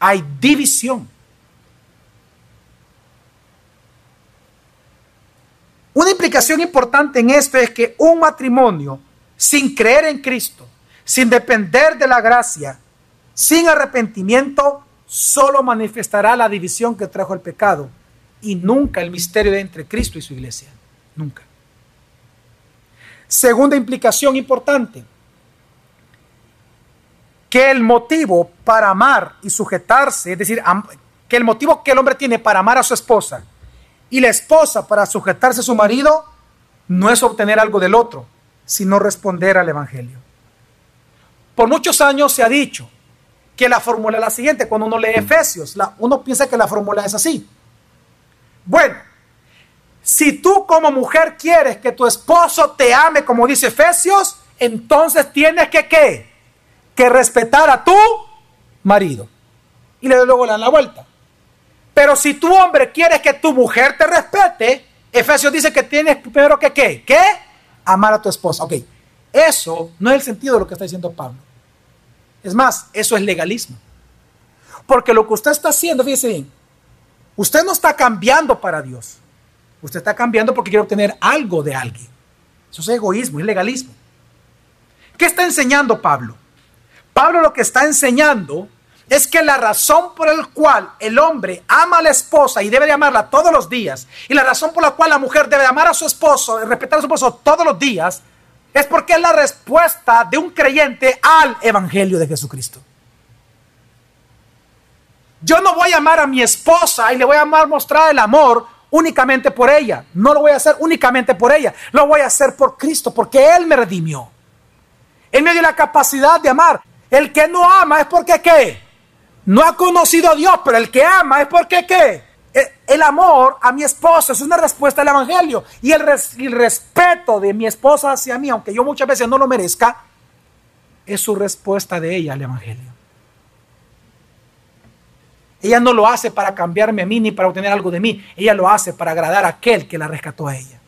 hay división. Una implicación importante en esto es que un matrimonio sin creer en Cristo, sin depender de la gracia, sin arrepentimiento, solo manifestará la división que trajo el pecado y nunca el misterio de entre Cristo y su iglesia. Nunca. Segunda implicación importante, que el motivo para amar y sujetarse, es decir, que el motivo que el hombre tiene para amar a su esposa y la esposa para sujetarse a su marido, no es obtener algo del otro, sino responder al Evangelio. Por muchos años se ha dicho que la fórmula es la siguiente, cuando uno lee Efesios, uno piensa que la fórmula es así. Bueno, si tú como mujer quieres que tu esposo te ame como dice Efesios, entonces tienes que qué? Que respetar a tu marido. Y luego le dan la vuelta. Pero si tu hombre quieres que tu mujer te respete, Efesios dice que tienes primero que qué? ¿Qué? Amar a tu esposa. Ok, eso no es el sentido de lo que está diciendo Pablo. Es más, eso es legalismo. Porque lo que usted está haciendo, fíjese bien, Usted no está cambiando para Dios. Usted está cambiando porque quiere obtener algo de alguien. Eso es egoísmo, es legalismo. ¿Qué está enseñando Pablo? Pablo lo que está enseñando es que la razón por la cual el hombre ama a la esposa y debe de amarla todos los días, y la razón por la cual la mujer debe amar a su esposo y respetar a su esposo todos los días, es porque es la respuesta de un creyente al Evangelio de Jesucristo. Yo no voy a amar a mi esposa y le voy a amar, mostrar el amor únicamente por ella. No lo voy a hacer únicamente por ella. Lo voy a hacer por Cristo, porque Él me redimió. Él me dio la capacidad de amar. El que no ama es porque qué? No ha conocido a Dios, pero el que ama es porque qué? El amor a mi esposa es una respuesta al Evangelio. Y el, el respeto de mi esposa hacia mí, aunque yo muchas veces no lo merezca, es su respuesta de ella al Evangelio. Ella no lo hace para cambiarme a mí ni para obtener algo de mí. Ella lo hace para agradar a aquel que la rescató a ella.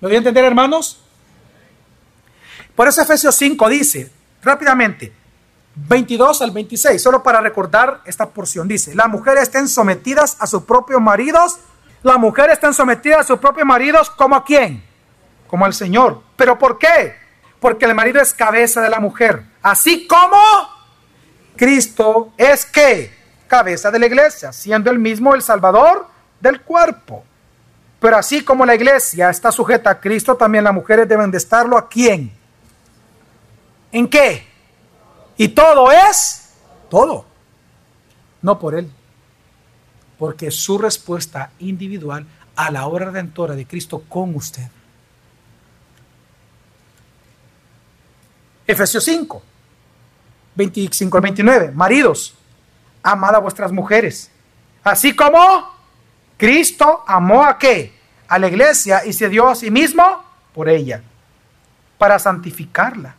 ¿Lo voy a entender, hermanos? Por eso Efesios 5 dice, rápidamente, 22 al 26, solo para recordar esta porción, dice, las mujeres estén sometidas a sus propios maridos, las mujeres estén sometidas a sus propios maridos como a quién? Como al Señor. ¿Pero por qué? Porque el marido es cabeza de la mujer, así como Cristo es que cabeza de la iglesia, siendo el mismo el Salvador del cuerpo. Pero así como la iglesia está sujeta a Cristo, también las mujeres deben de estarlo a quién? ¿En qué? Y todo es todo. No por él. Porque su respuesta individual a la obra redentora de Cristo con usted. Efesios 5. 25 al 29. Maridos, amad a vuestras mujeres. Así como Cristo amó a qué? A la iglesia y se dio a sí mismo por ella, para santificarla,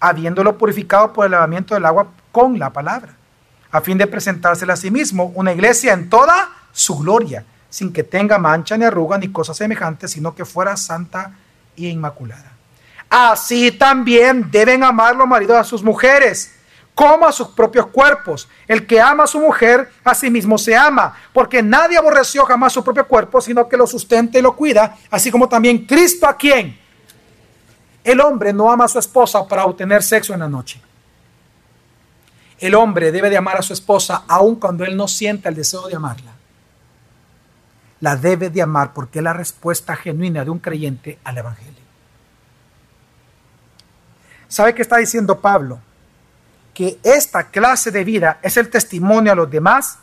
habiéndolo purificado por el lavamiento del agua con la palabra, a fin de presentársela a sí mismo una iglesia en toda su gloria, sin que tenga mancha ni arruga ni cosa semejante, sino que fuera santa e inmaculada. Así también deben amar los maridos a sus mujeres como a sus propios cuerpos. El que ama a su mujer, a sí mismo se ama, porque nadie aborreció jamás su propio cuerpo, sino que lo sustenta y lo cuida, así como también Cristo a quien. El hombre no ama a su esposa para obtener sexo en la noche. El hombre debe de amar a su esposa aun cuando él no sienta el deseo de amarla. La debe de amar porque es la respuesta genuina de un creyente al Evangelio. ¿Sabe qué está diciendo Pablo? Que esta clase de vida es el testimonio a los demás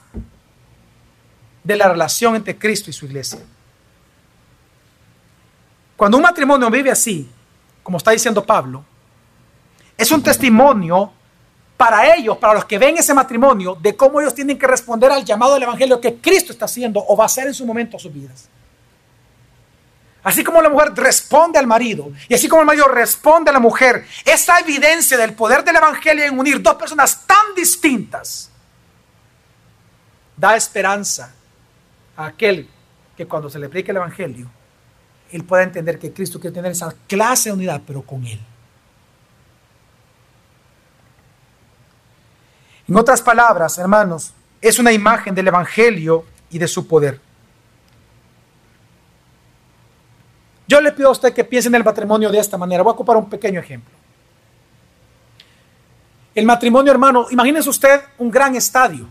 de la relación entre Cristo y su iglesia. Cuando un matrimonio vive así, como está diciendo Pablo, es un testimonio para ellos, para los que ven ese matrimonio, de cómo ellos tienen que responder al llamado del Evangelio que Cristo está haciendo o va a hacer en su momento a sus vidas. Así como la mujer responde al marido y así como el marido responde a la mujer, esa evidencia del poder del Evangelio en unir dos personas tan distintas da esperanza a aquel que cuando se le predique el Evangelio, él pueda entender que Cristo quiere tener esa clase de unidad, pero con él. En otras palabras, hermanos, es una imagen del Evangelio y de su poder. Yo le pido a usted que piense en el matrimonio de esta manera. Voy a ocupar un pequeño ejemplo. El matrimonio, hermano, imagínese usted un gran estadio,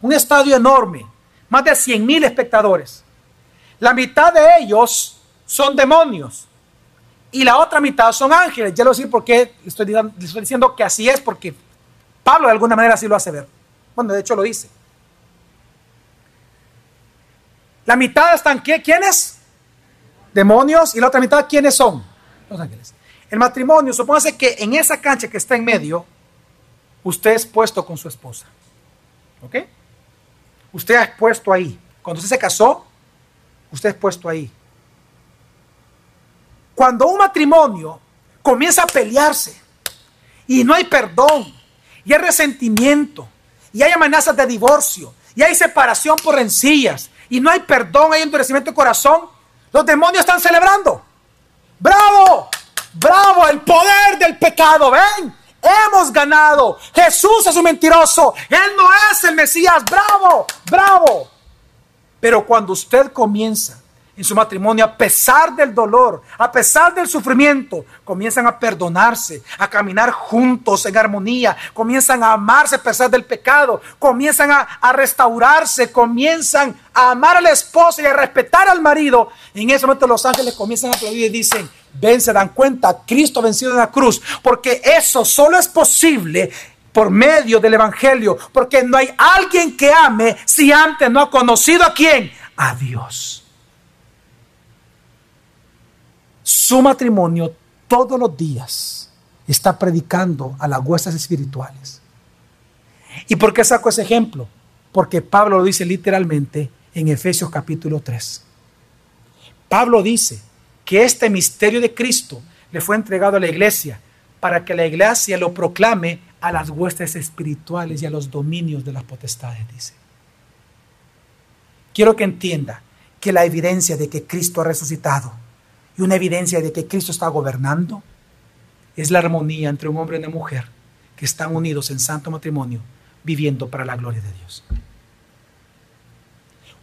un estadio enorme, más de 100 mil espectadores. La mitad de ellos son demonios y la otra mitad son ángeles. Ya lo sé por qué estoy, estoy diciendo que así es, porque Pablo de alguna manera así lo hace ver. Bueno, de hecho lo dice. La mitad están, ¿quiénes? Demonios y la otra mitad, ¿quiénes son? Los ángeles. El matrimonio, supóngase que en esa cancha que está en medio, usted es puesto con su esposa. ¿Ok? Usted es puesto ahí. Cuando usted se casó, usted es puesto ahí. Cuando un matrimonio comienza a pelearse y no hay perdón, y hay resentimiento, y hay amenazas de divorcio, y hay separación por rencillas, y no hay perdón, hay endurecimiento de corazón, los demonios están celebrando. ¡Bravo! ¡Bravo! El poder del pecado. ¿Ven? Hemos ganado. Jesús es un mentiroso. Él no es el Mesías. ¡Bravo! ¡Bravo! Pero cuando usted comienza en su matrimonio a pesar del dolor, a pesar del sufrimiento, comienzan a perdonarse, a caminar juntos en armonía, comienzan a amarse a pesar del pecado, comienzan a, restaurarse, comienzan a amar a la esposa y a respetar al marido. En ese momento los ángeles comienzan a aplaudir y dicen, ven, se dan cuenta, Cristo vencido en la cruz, porque eso solo es posible por medio del Evangelio, porque no hay alguien que ame si antes no ha conocido a quién, a Dios. Su matrimonio todos los días está predicando a las huestas espirituales. ¿Y por qué saco ese ejemplo? Porque Pablo lo dice literalmente en Efesios capítulo 3. Pablo dice que este misterio de Cristo le fue entregado a la iglesia para que la iglesia lo proclame a las huestes espirituales y a los dominios de las potestades, dice. Quiero que entienda que la evidencia de que Cristo ha resucitado y una evidencia de que Cristo está gobernando es la armonía entre un hombre y una mujer que están unidos en santo matrimonio, viviendo para la gloria de Dios.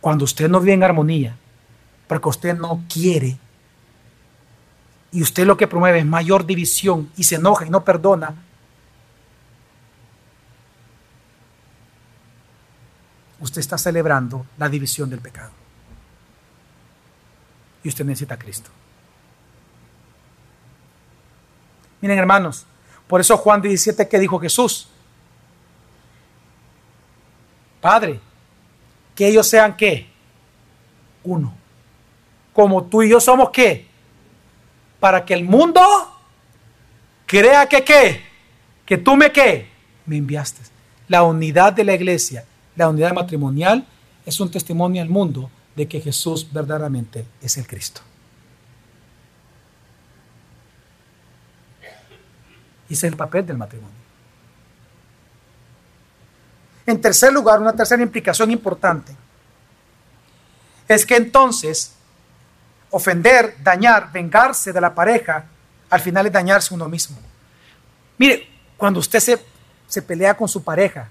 Cuando usted no vive en armonía, porque usted no quiere, y usted lo que promueve es mayor división y se enoja y no perdona, usted está celebrando la división del pecado. Y usted necesita a Cristo. Miren hermanos, por eso Juan 17 que dijo Jesús, Padre, que ellos sean qué? Uno. Como tú y yo somos qué? Para que el mundo crea que qué? Que tú me qué? Me enviaste. La unidad de la iglesia la unidad matrimonial es un testimonio al mundo de que Jesús verdaderamente es el Cristo. Ese es el papel del matrimonio. En tercer lugar, una tercera implicación importante es que entonces ofender, dañar, vengarse de la pareja, al final es dañarse uno mismo. Mire, cuando usted se, se pelea con su pareja,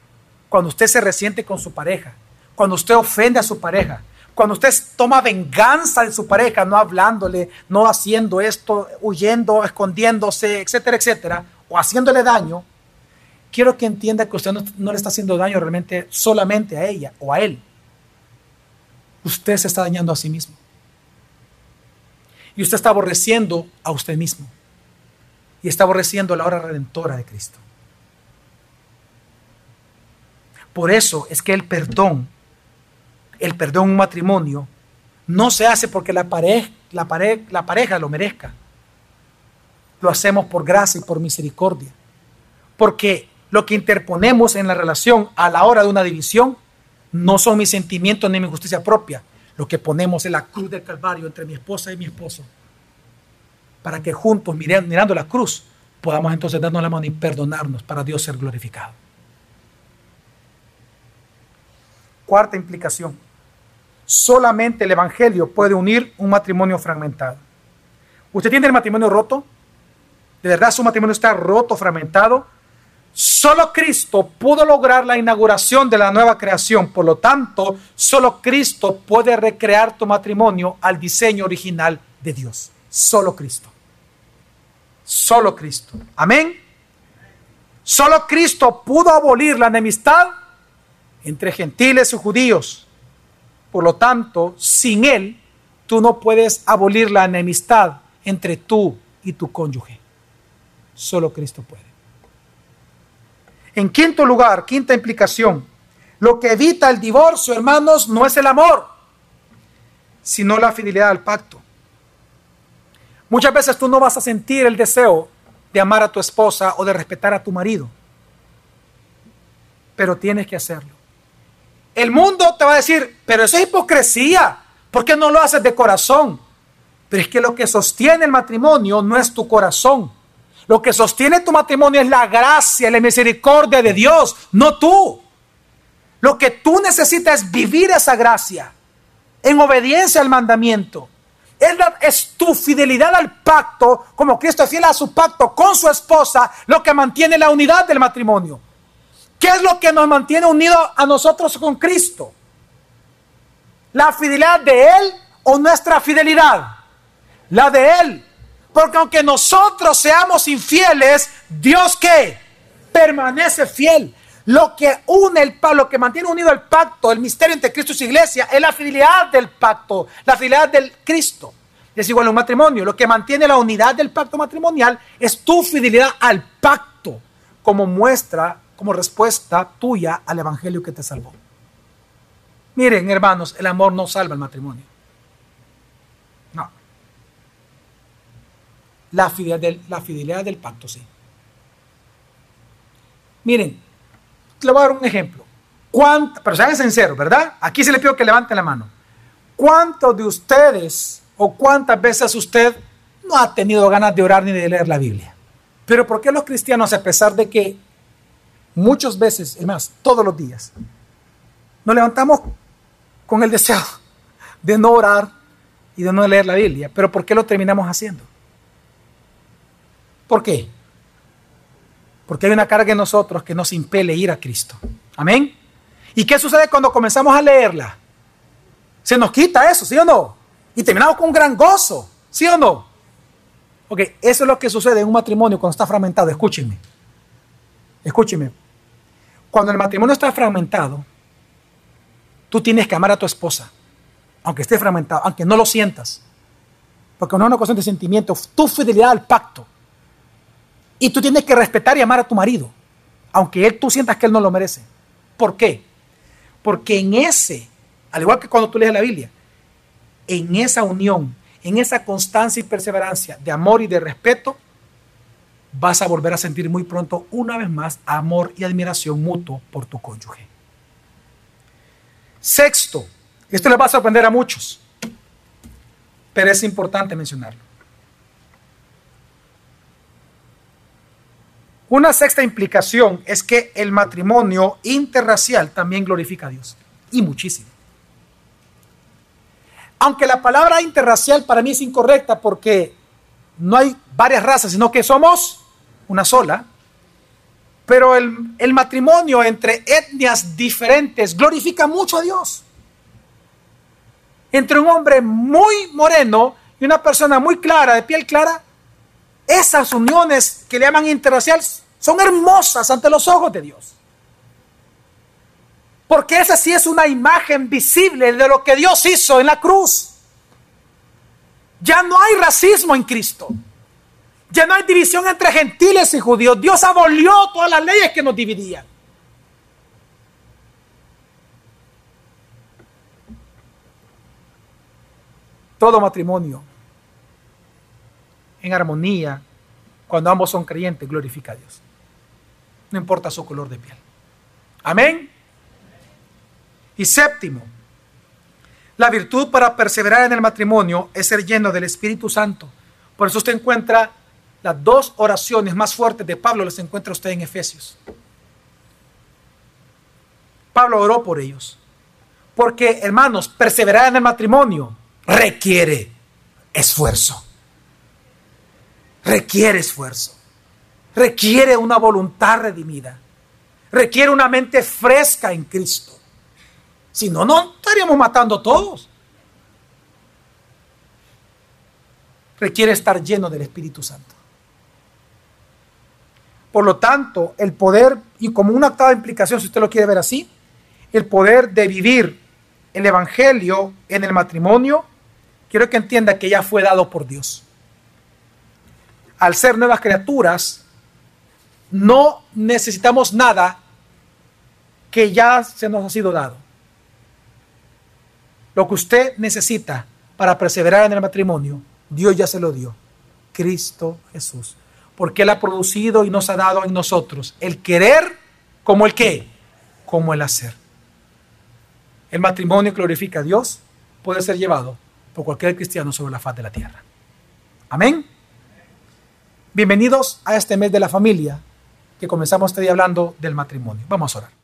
cuando usted se resiente con su pareja, cuando usted ofende a su pareja, cuando usted toma venganza de su pareja, no hablándole, no haciendo esto, huyendo, escondiéndose, etcétera, etcétera, o haciéndole daño, quiero que entienda que usted no, le está haciendo daño realmente solamente a ella o a él. Usted se está dañando a sí mismo. Y usted está aborreciendo a usted mismo. Y está aborreciendo la hora redentora de Cristo. Por eso es que el perdón, el perdón en un matrimonio, no se hace porque la, pareja, la, la pareja lo merezca. Lo hacemos por gracia y por misericordia. Porque lo que interponemos en la relación a la hora de una división no son mis sentimientos ni mi justicia propia. Lo que ponemos en la cruz del Calvario entre mi esposa y mi esposo. Para que juntos, mirando la cruz, podamos entonces darnos la mano y perdonarnos para Dios ser glorificado. Cuarta implicación. Solamente el Evangelio puede unir un matrimonio fragmentado. ¿Usted tiene el matrimonio roto? ¿De verdad su matrimonio está roto, fragmentado? Solo Cristo pudo lograr la inauguración de la nueva creación. Por lo tanto, solo Cristo puede recrear tu matrimonio al diseño original de Dios. Solo Cristo. Solo Cristo. Amén. Solo Cristo pudo abolir la enemistad entre gentiles y judíos. Por lo tanto, sin Él, tú no puedes abolir la enemistad entre tú y tu cónyuge. Solo Cristo puede. En quinto lugar, quinta implicación, lo que evita el divorcio, hermanos, no es el amor, sino la fidelidad al pacto. Muchas veces tú no vas a sentir el deseo de amar a tu esposa o de respetar a tu marido, pero tienes que hacerlo. El mundo te va a decir, pero eso es hipocresía. ¿Por qué no lo haces de corazón? Pero es que lo que sostiene el matrimonio no es tu corazón. Lo que sostiene tu matrimonio es la gracia, la misericordia de Dios, no tú. Lo que tú necesitas es vivir esa gracia en obediencia al mandamiento. Es, es tu fidelidad al pacto, como Cristo es fiel a su pacto con su esposa, lo que mantiene la unidad del matrimonio. ¿Qué es lo que nos mantiene unidos a nosotros con Cristo? ¿La fidelidad de Él o nuestra fidelidad? La de Él. Porque aunque nosotros seamos infieles, Dios que permanece fiel. Lo que une el lo que mantiene unido el pacto, el misterio entre Cristo y su iglesia, es la fidelidad del pacto, la fidelidad del Cristo. Es igual a un matrimonio. Lo que mantiene la unidad del pacto matrimonial es tu fidelidad al pacto, como muestra, como respuesta tuya al evangelio que te salvó. Miren, hermanos, el amor no salva el matrimonio. La fidelidad del, pacto, sí. Miren, le voy a dar un ejemplo. ¿Cuánto, pero sean sinceros, ¿verdad? Aquí se le pido que levanten la mano. ¿Cuántos de ustedes o cuántas veces usted no ha tenido ganas de orar ni de leer la Biblia? Pero ¿por qué los cristianos, a pesar de que muchas veces, es más, todos los días, nos levantamos con el deseo de no orar y de no leer la Biblia? Pero ¿por qué lo terminamos haciendo? ¿Por qué? Porque hay una carga en nosotros que nos impele ir a Cristo. Amén. ¿Y qué sucede cuando comenzamos a leerla? Se nos quita eso, ¿sí o no? Y terminamos con un gran gozo, ¿sí o no? Ok, eso es lo que sucede en un matrimonio cuando está fragmentado. Escúchenme. Escúchenme. Cuando el matrimonio está fragmentado, tú tienes que amar a tu esposa, aunque esté fragmentado, aunque no lo sientas. Porque no es una cuestión de sentimiento, tu fidelidad al pacto. Y tú tienes que respetar y amar a tu marido, aunque él, tú sientas que él no lo merece. ¿Por qué? Porque en ese, al igual que cuando tú lees la Biblia, en esa unión, en esa constancia y perseverancia de amor y de respeto, vas a volver a sentir muy pronto una vez más amor y admiración mutuo por tu cónyuge. Sexto, esto le va a sorprender a muchos, pero es importante mencionarlo. Una sexta implicación es que el matrimonio interracial también glorifica a Dios. Y muchísimo. Aunque la palabra interracial para mí es incorrecta porque no hay varias razas, sino que somos una sola. Pero el, el matrimonio entre etnias diferentes glorifica mucho a Dios. Entre un hombre muy moreno y una persona muy clara, de piel clara, esas uniones que le llaman interraciales son hermosas ante los ojos de Dios. Porque esa sí es una imagen visible de lo que Dios hizo en la cruz. Ya no hay racismo en Cristo. Ya no hay división entre gentiles y judíos. Dios abolió todas las leyes que nos dividían. Todo matrimonio en armonía, cuando ambos son creyentes, glorifica a Dios no importa su color de piel. Amén. Y séptimo, la virtud para perseverar en el matrimonio es ser lleno del Espíritu Santo. Por eso usted encuentra las dos oraciones más fuertes de Pablo, las encuentra usted en Efesios. Pablo oró por ellos. Porque, hermanos, perseverar en el matrimonio requiere esfuerzo. Requiere esfuerzo requiere una voluntad redimida, requiere una mente fresca en Cristo. Si no, no estaríamos matando todos. Requiere estar lleno del Espíritu Santo. Por lo tanto, el poder, y como una octava implicación, si usted lo quiere ver así, el poder de vivir el Evangelio en el matrimonio, quiero que entienda que ya fue dado por Dios. Al ser nuevas criaturas, no necesitamos nada que ya se nos ha sido dado. Lo que usted necesita para perseverar en el matrimonio, Dios ya se lo dio. Cristo Jesús. Porque Él ha producido y nos ha dado en nosotros el querer como el qué, como el hacer. El matrimonio glorifica a Dios, puede ser llevado por cualquier cristiano sobre la faz de la tierra. Amén. Bienvenidos a este mes de la familia que comenzamos este día hablando del matrimonio. Vamos a orar.